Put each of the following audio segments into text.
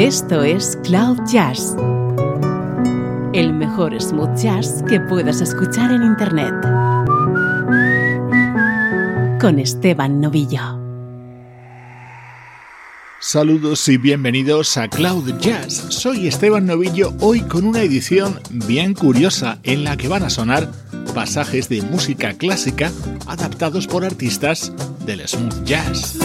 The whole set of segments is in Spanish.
Esto es Cloud Jazz, el mejor smooth jazz que puedas escuchar en Internet. Con Esteban Novillo. Saludos y bienvenidos a Cloud Jazz. Soy Esteban Novillo hoy con una edición bien curiosa en la que van a sonar pasajes de música clásica adaptados por artistas del smooth jazz.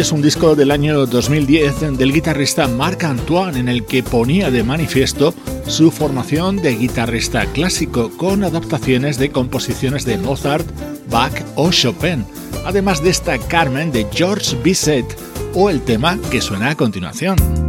Es un disco del año 2010 del guitarrista Marc Antoine en el que ponía de manifiesto su formación de guitarrista clásico con adaptaciones de composiciones de Mozart, Bach o Chopin, además de esta Carmen de George Bizet o el tema que suena a continuación.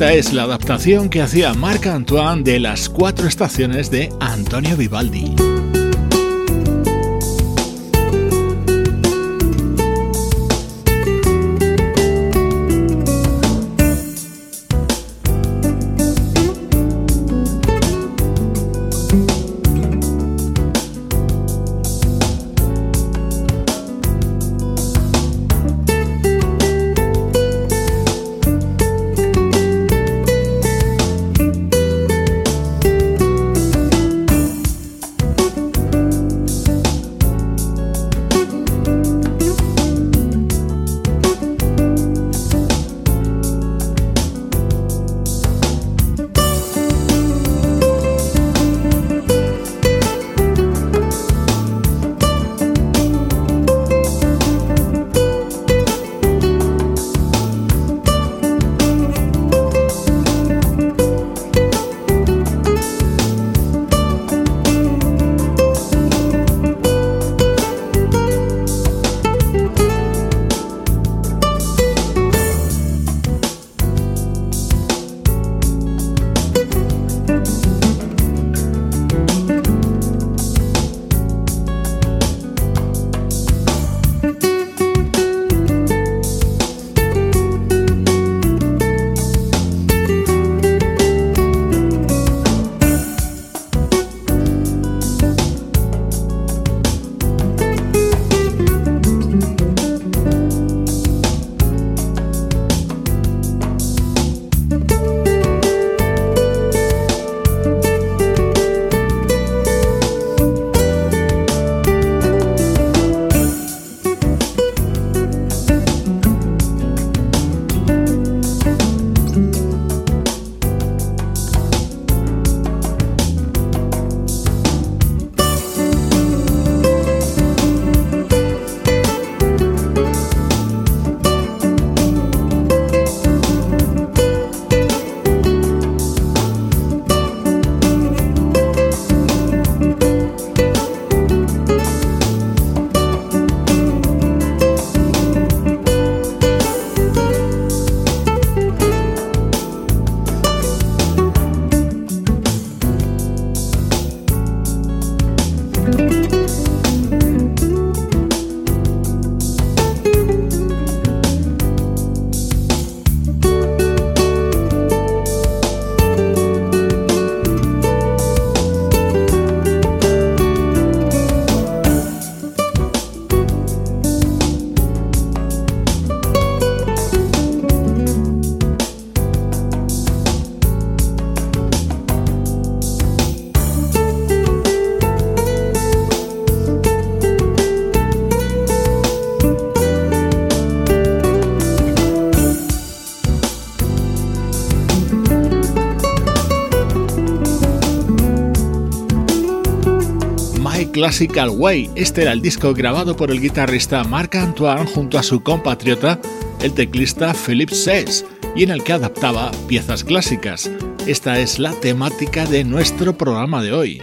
Esta es la adaptación que hacía Marc Antoine de las cuatro estaciones de Antonio Vivaldi. Classical Way. Este era el disco grabado por el guitarrista Marc Antoine junto a su compatriota, el teclista Philip Sess, y en el que adaptaba piezas clásicas. Esta es la temática de nuestro programa de hoy.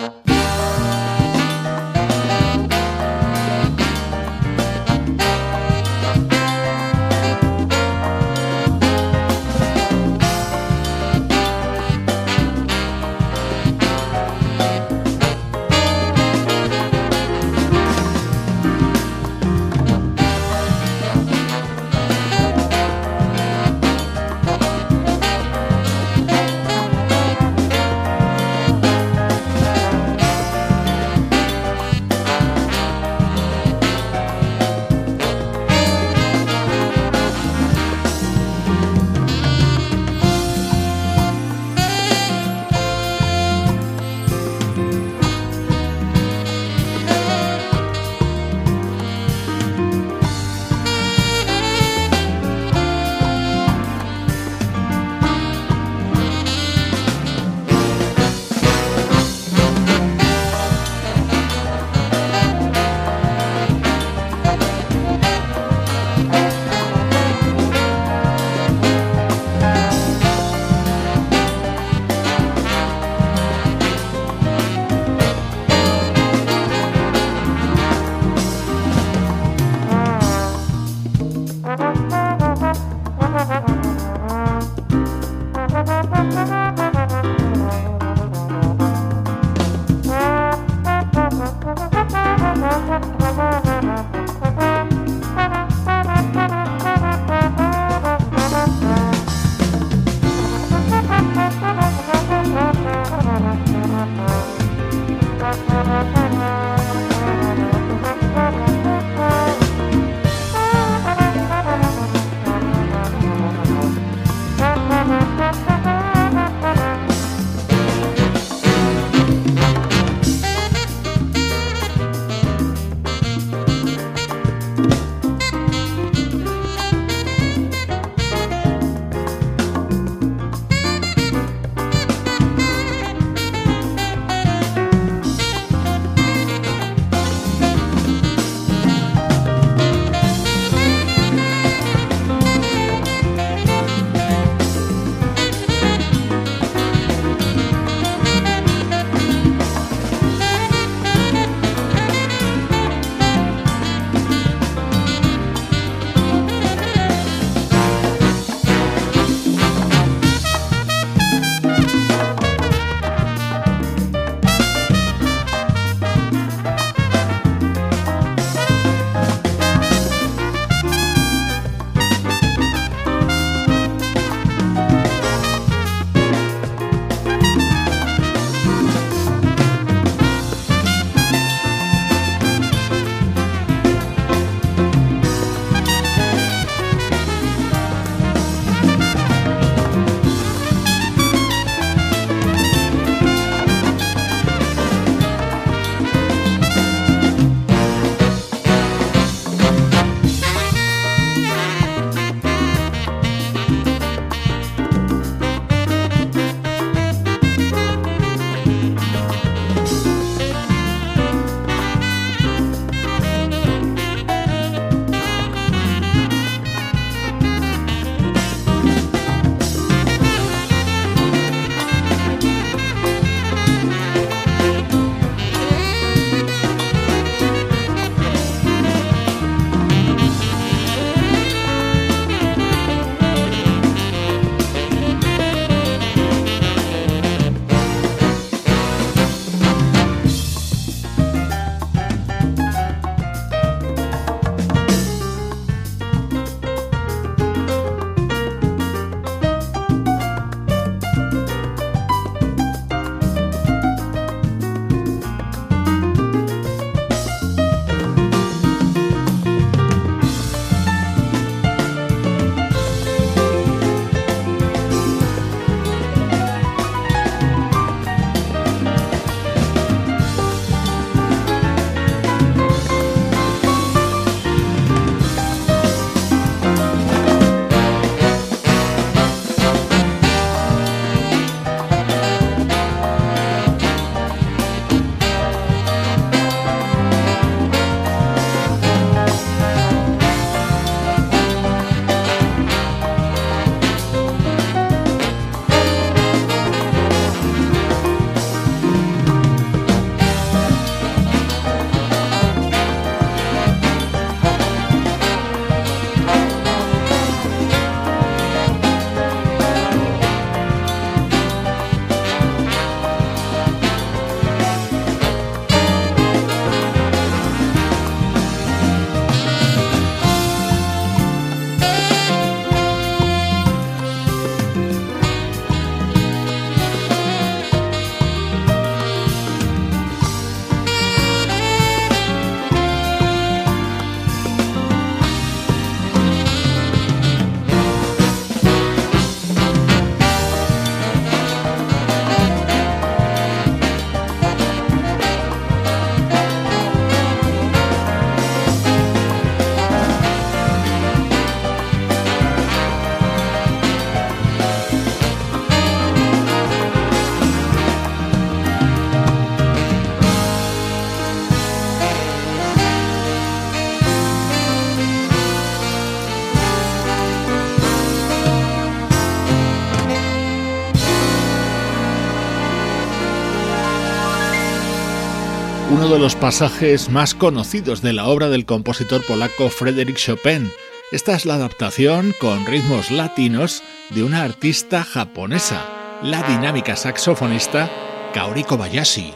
Uno de los pasajes más conocidos de la obra del compositor polaco Frédéric Chopin. Esta es la adaptación con ritmos latinos de una artista japonesa, la dinámica saxofonista Kaori Kobayashi.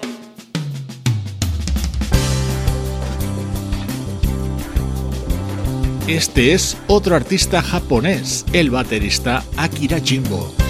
Este es otro artista japonés, el baterista Akira Jimbo.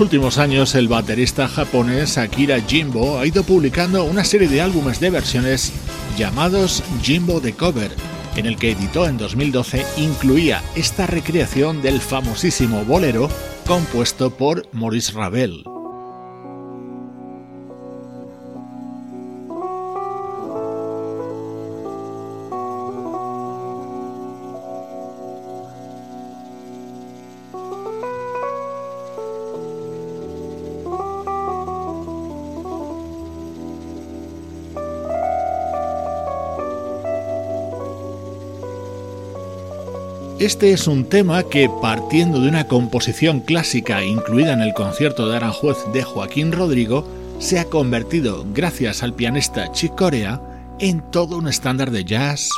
Los últimos años, el baterista japonés Akira Jimbo ha ido publicando una serie de álbumes de versiones llamados Jimbo The Cover, en el que editó en 2012 incluía esta recreación del famosísimo bolero compuesto por Maurice Ravel. Este es un tema que, partiendo de una composición clásica incluida en el concierto de Aranjuez de Joaquín Rodrigo, se ha convertido, gracias al pianista Chick Corea, en todo un estándar de jazz,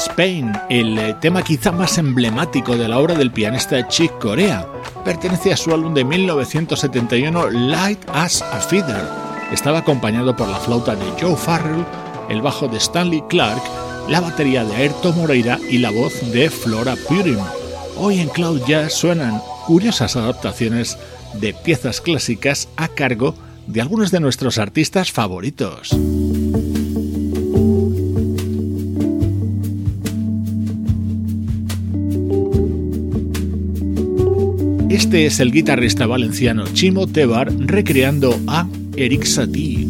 Spain, el eh, tema quizá más emblemático de la obra del pianista Chick Corea. Pertenece a su álbum de 1971 Light as a Feather. Estaba acompañado por la flauta de Joe Farrell, el bajo de Stanley Clark, la batería de Ayrton Moreira y la voz de Flora Purim. Hoy en Cloud Jazz suenan curiosas adaptaciones de piezas clásicas a cargo de algunos de nuestros artistas favoritos. Este es el guitarrista valenciano Chimo Tebar recreando a Eric Satie.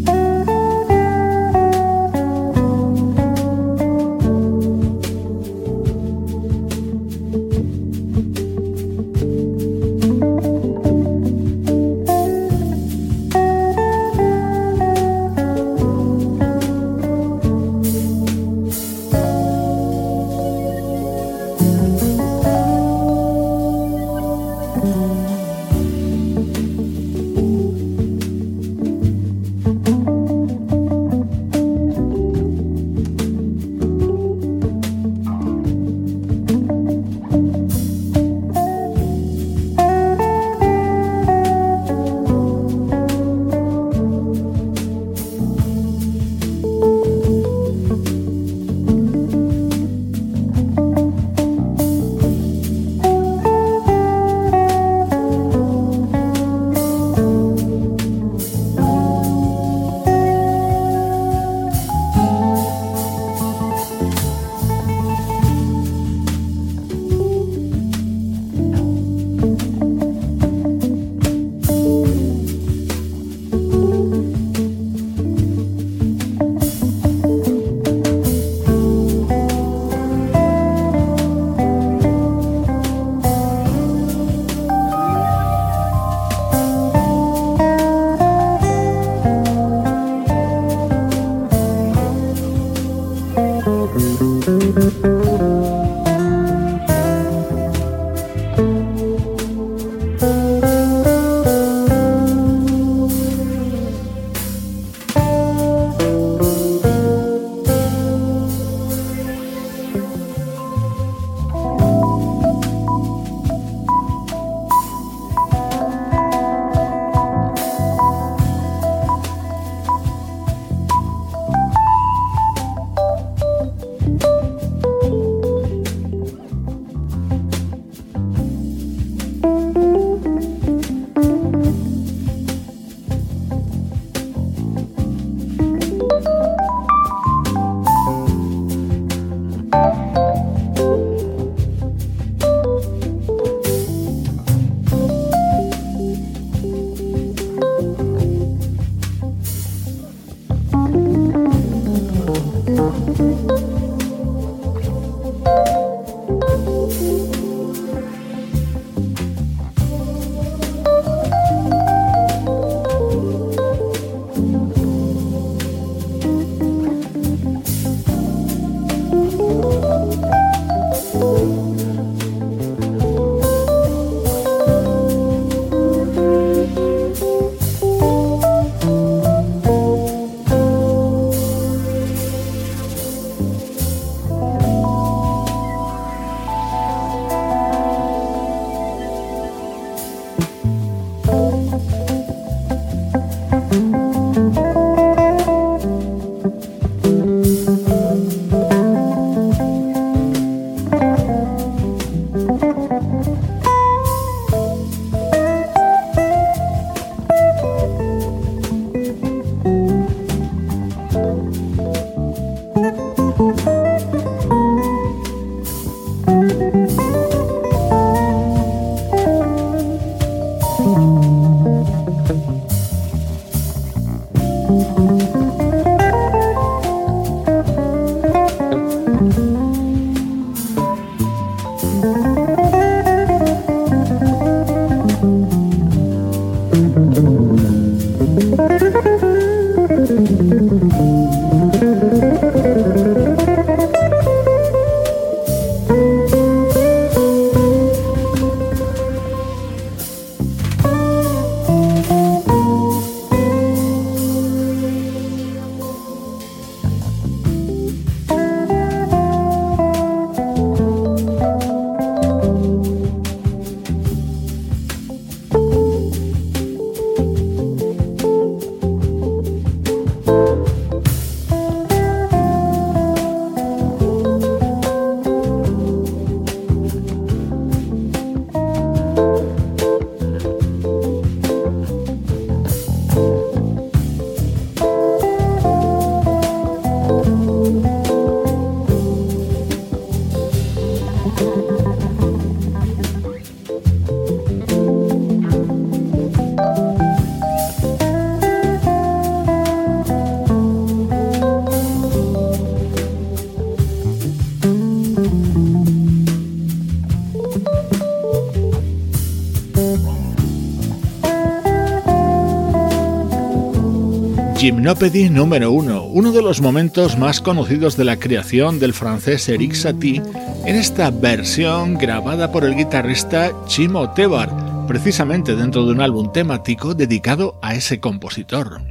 Gymnopédie número uno, uno de los momentos más conocidos de la creación del francés Eric Satie en esta versión grabada por el guitarrista Chimo Tebar, precisamente dentro de un álbum temático dedicado a ese compositor.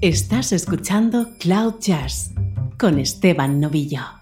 Estás escuchando Cloud Jazz con Esteban Novillo.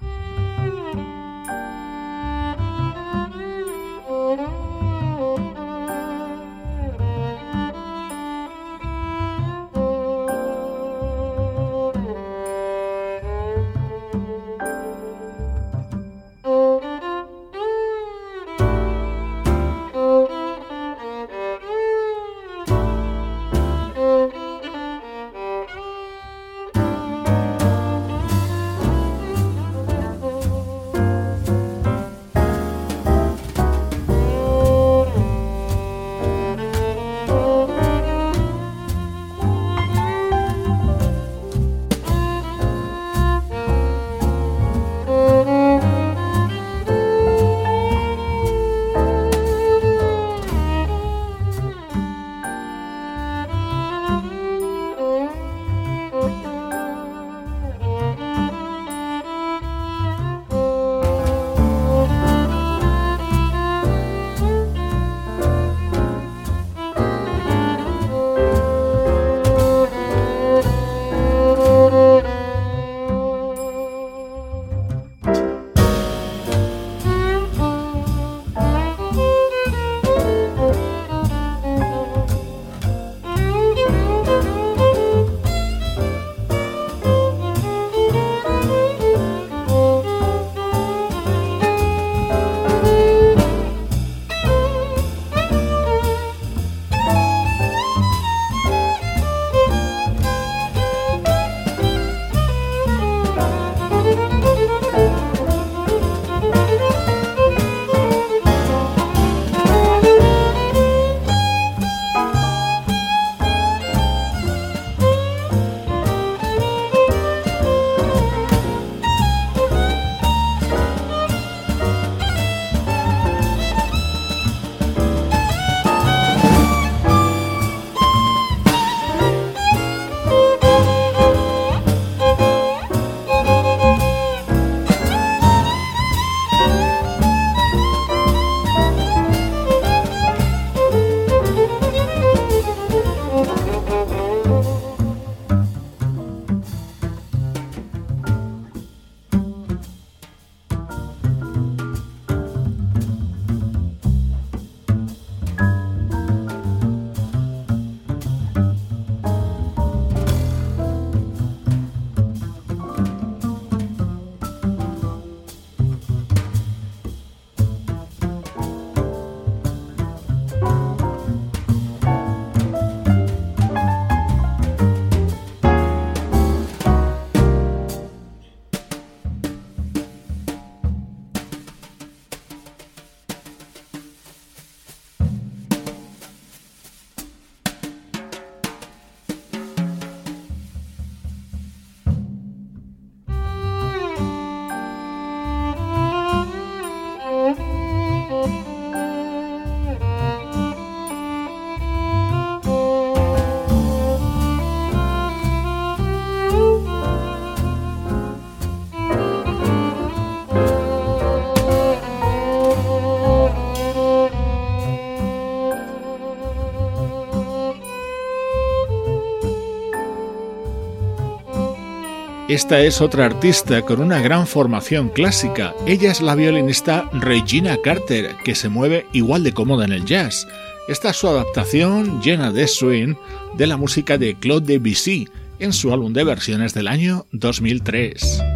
Esta es otra artista con una gran formación clásica. Ella es la violinista Regina Carter, que se mueve igual de cómoda en el jazz. Esta es su adaptación llena de swing de la música de Claude Debussy en su álbum de versiones del año 2003.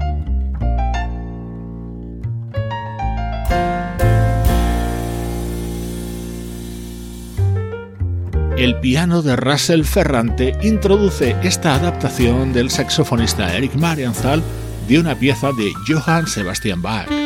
El piano de Russell Ferrante introduce esta adaptación del saxofonista Eric Marienthal de una pieza de Johann Sebastian Bach.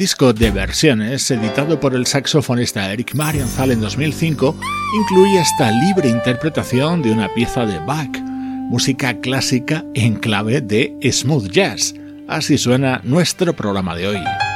Disco de versiones, editado por el saxofonista Eric Marienthal en 2005, incluye esta libre interpretación de una pieza de Bach, música clásica en clave de smooth jazz. Así suena nuestro programa de hoy.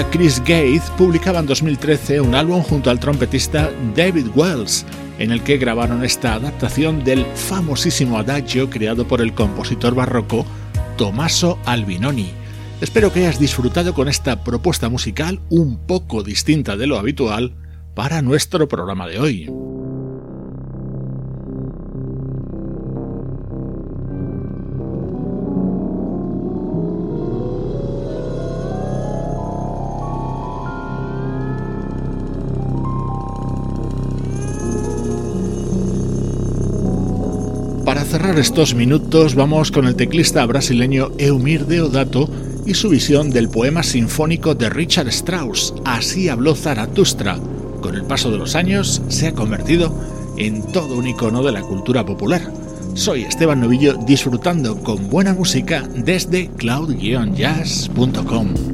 Chris Gates publicaba en 2013 un álbum junto al trompetista David Wells, en el que grabaron esta adaptación del famosísimo adagio creado por el compositor barroco Tommaso Albinoni. Espero que hayas disfrutado con esta propuesta musical un poco distinta de lo habitual para nuestro programa de hoy. Estos minutos vamos con el teclista brasileño Eumir Deodato y su visión del poema sinfónico de Richard Strauss, Así habló Zaratustra. Con el paso de los años se ha convertido en todo un icono de la cultura popular. Soy Esteban Novillo disfrutando con buena música desde cloud-jazz.com.